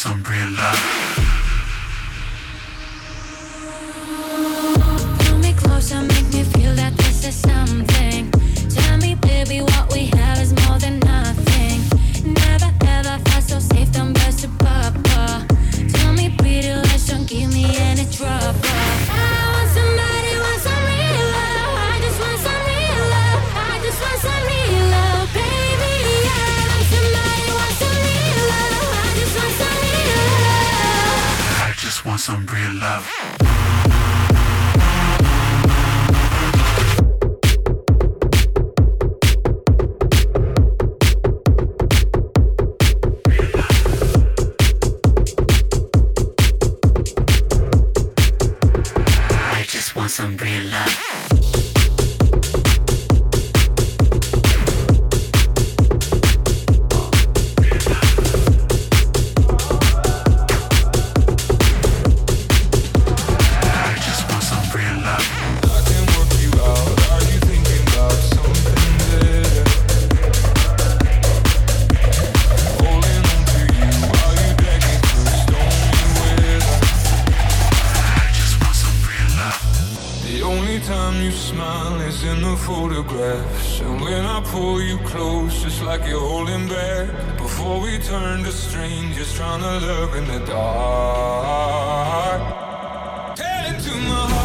some real love. before we turn to strangers trying to look in the dark. Tell it to my heart.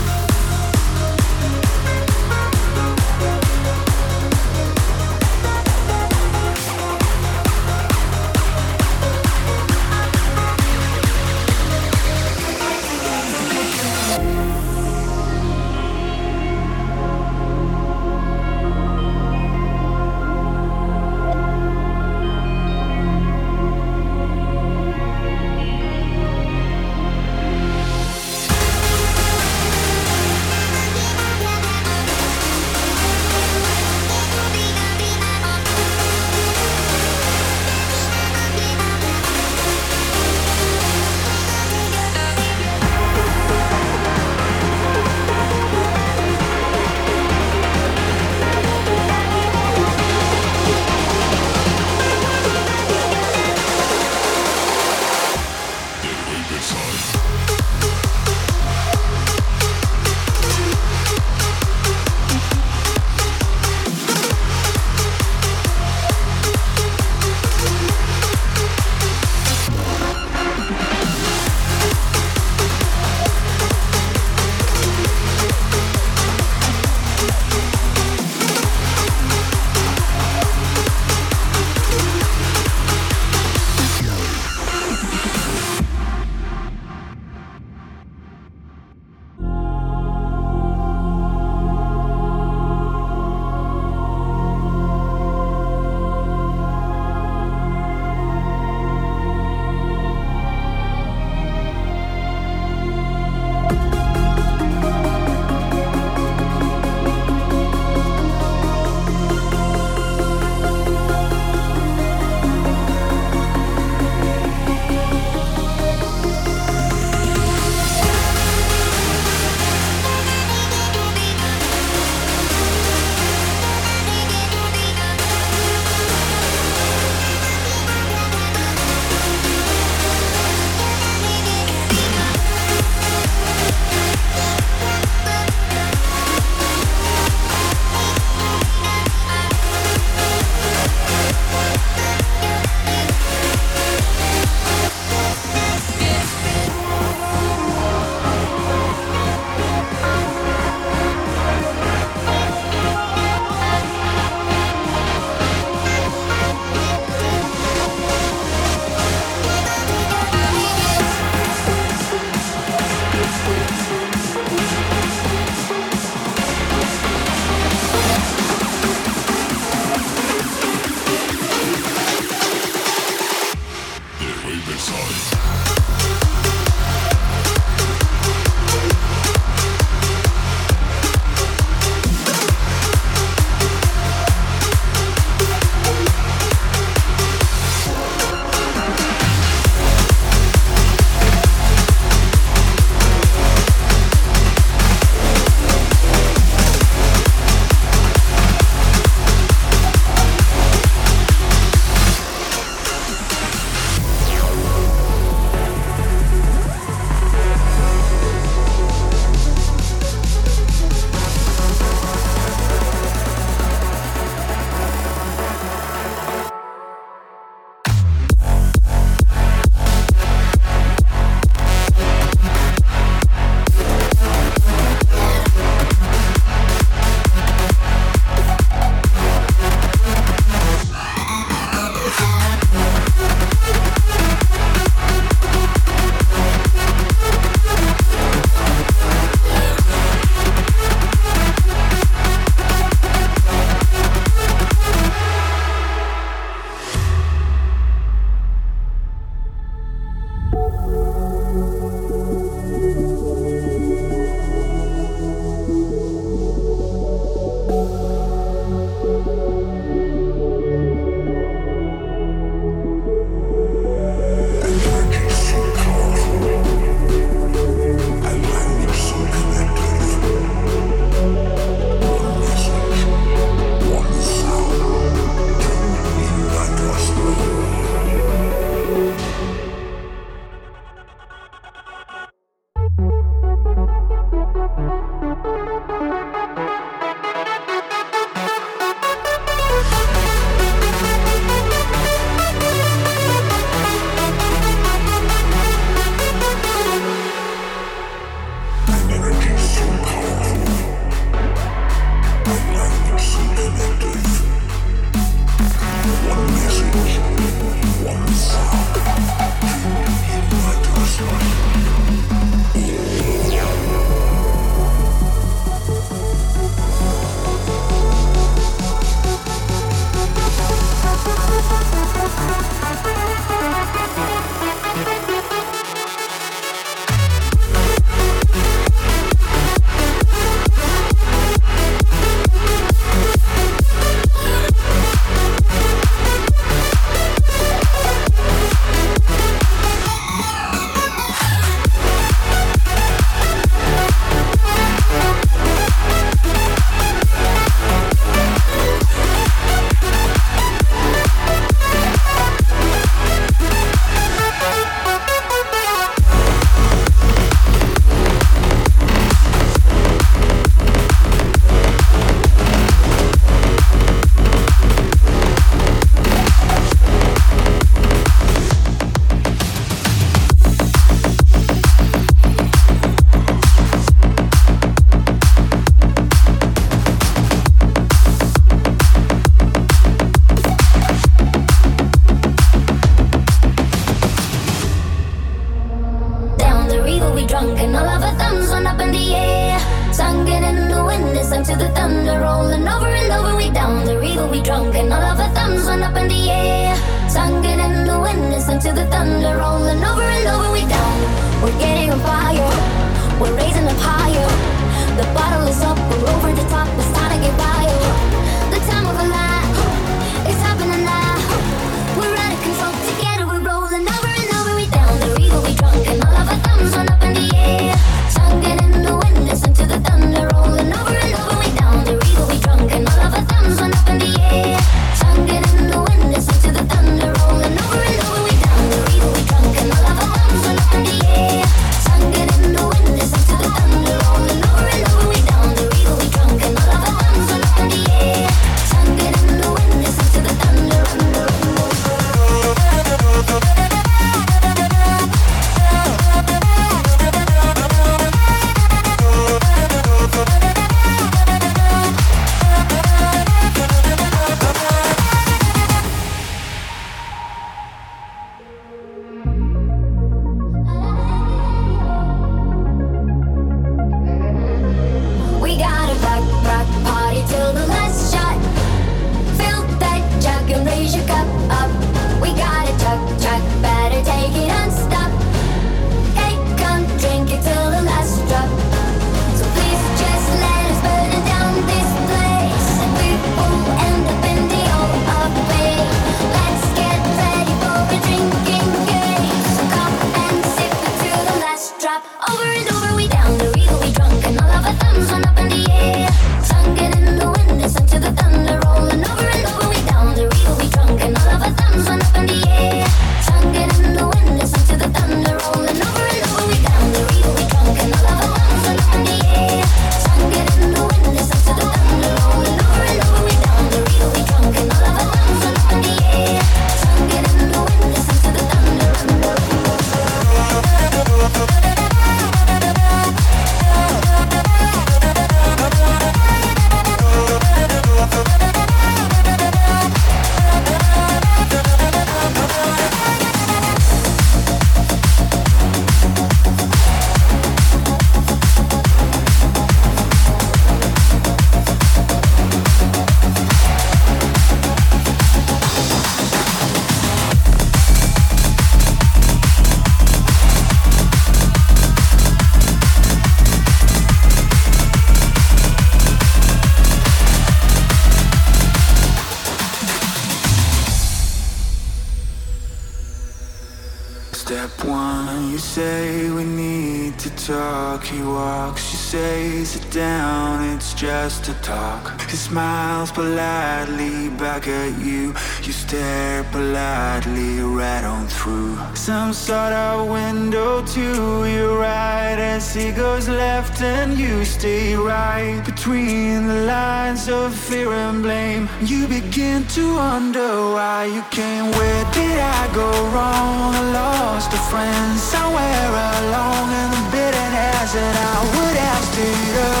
Politely back at you. You stare politely right on through some sort of window to your right as he goes left and you stay right between the lines of fear and blame. You begin to wonder why you came. Where did I go wrong? I lost a friend somewhere along in the bitterness that I would have stayed up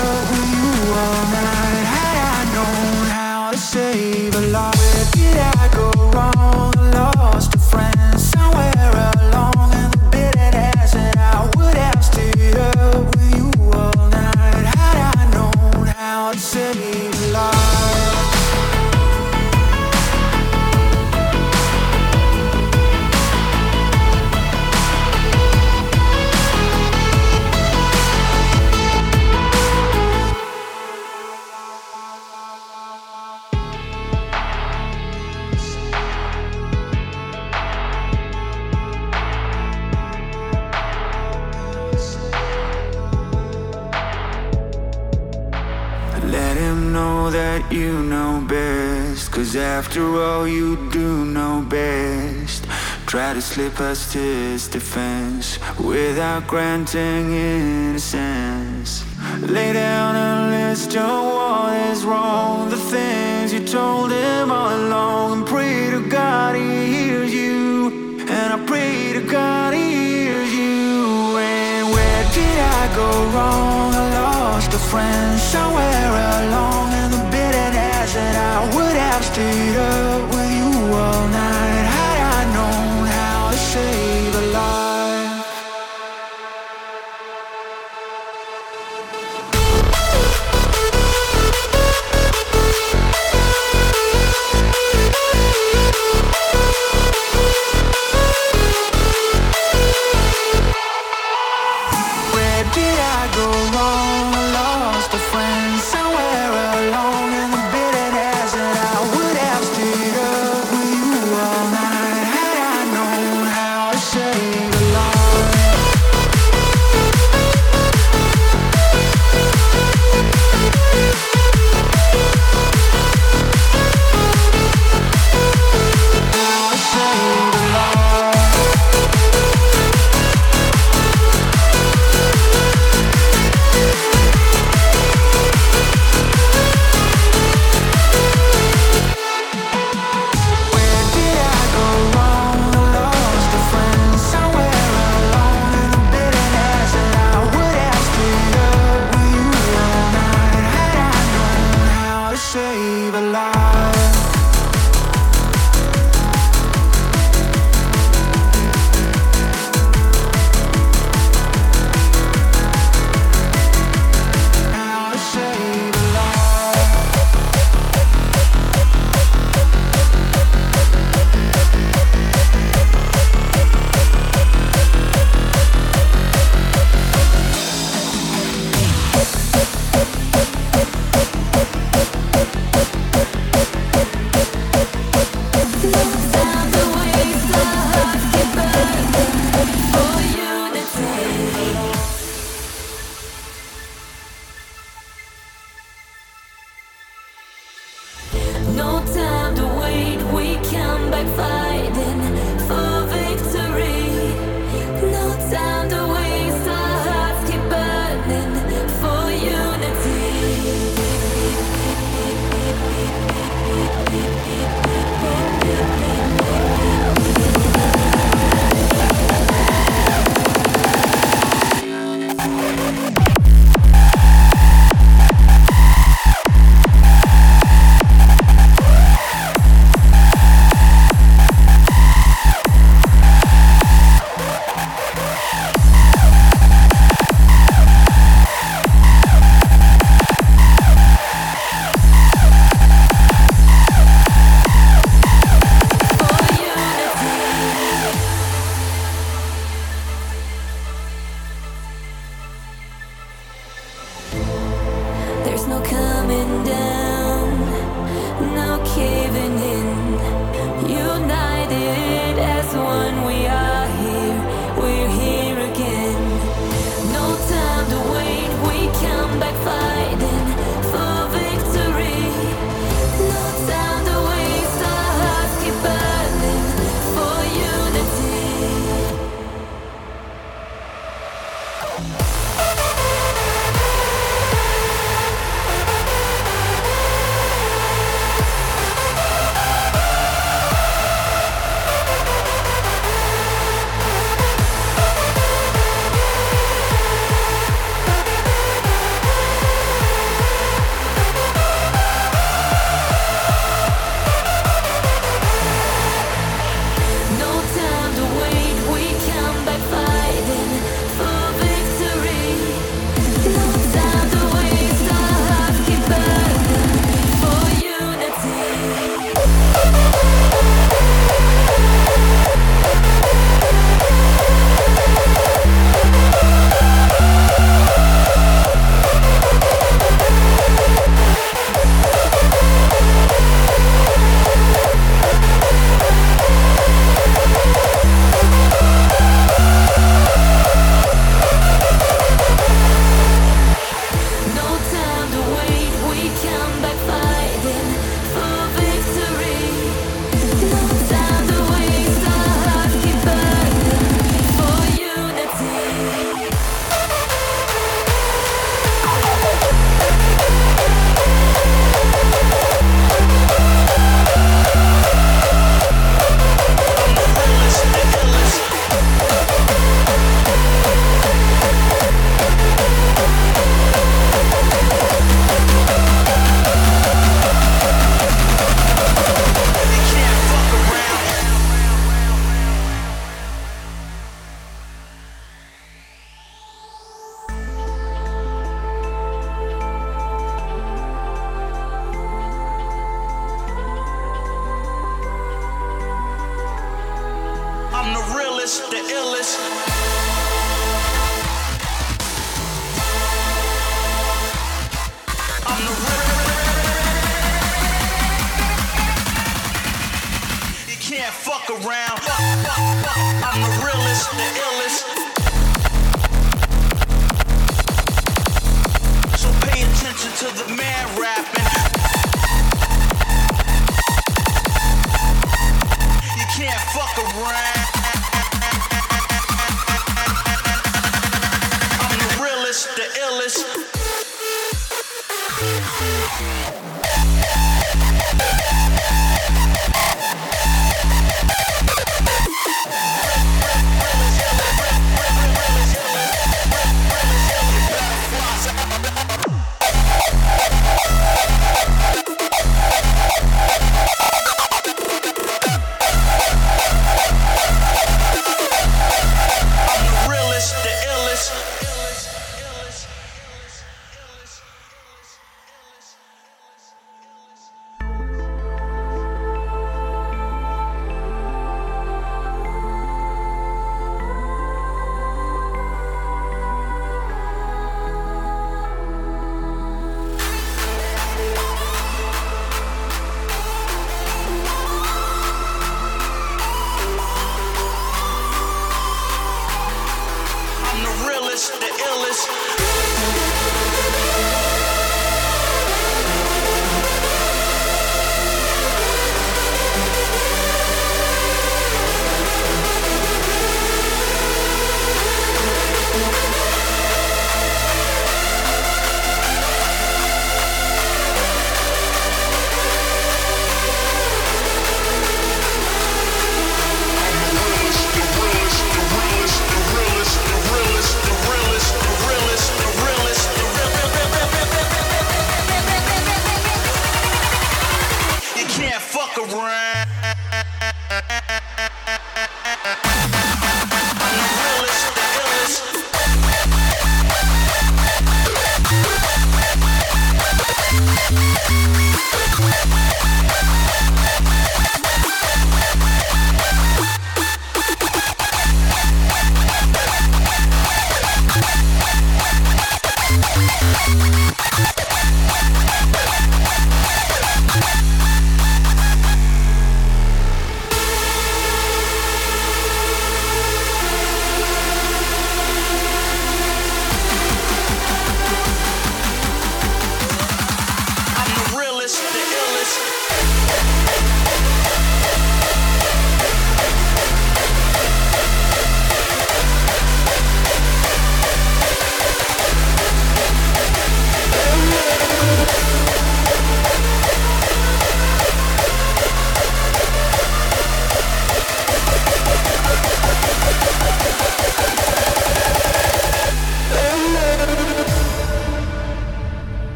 all night had I known how to save a life. Did I go wrong? After all, you do know best. Try to slip us to his defense without granting innocence. Lay down and list your what is wrong. The things you told him all along. And pray to God he hears you. And I pray to God he hears you. And where did I go wrong? I lost a friend somewhere along would have stayed up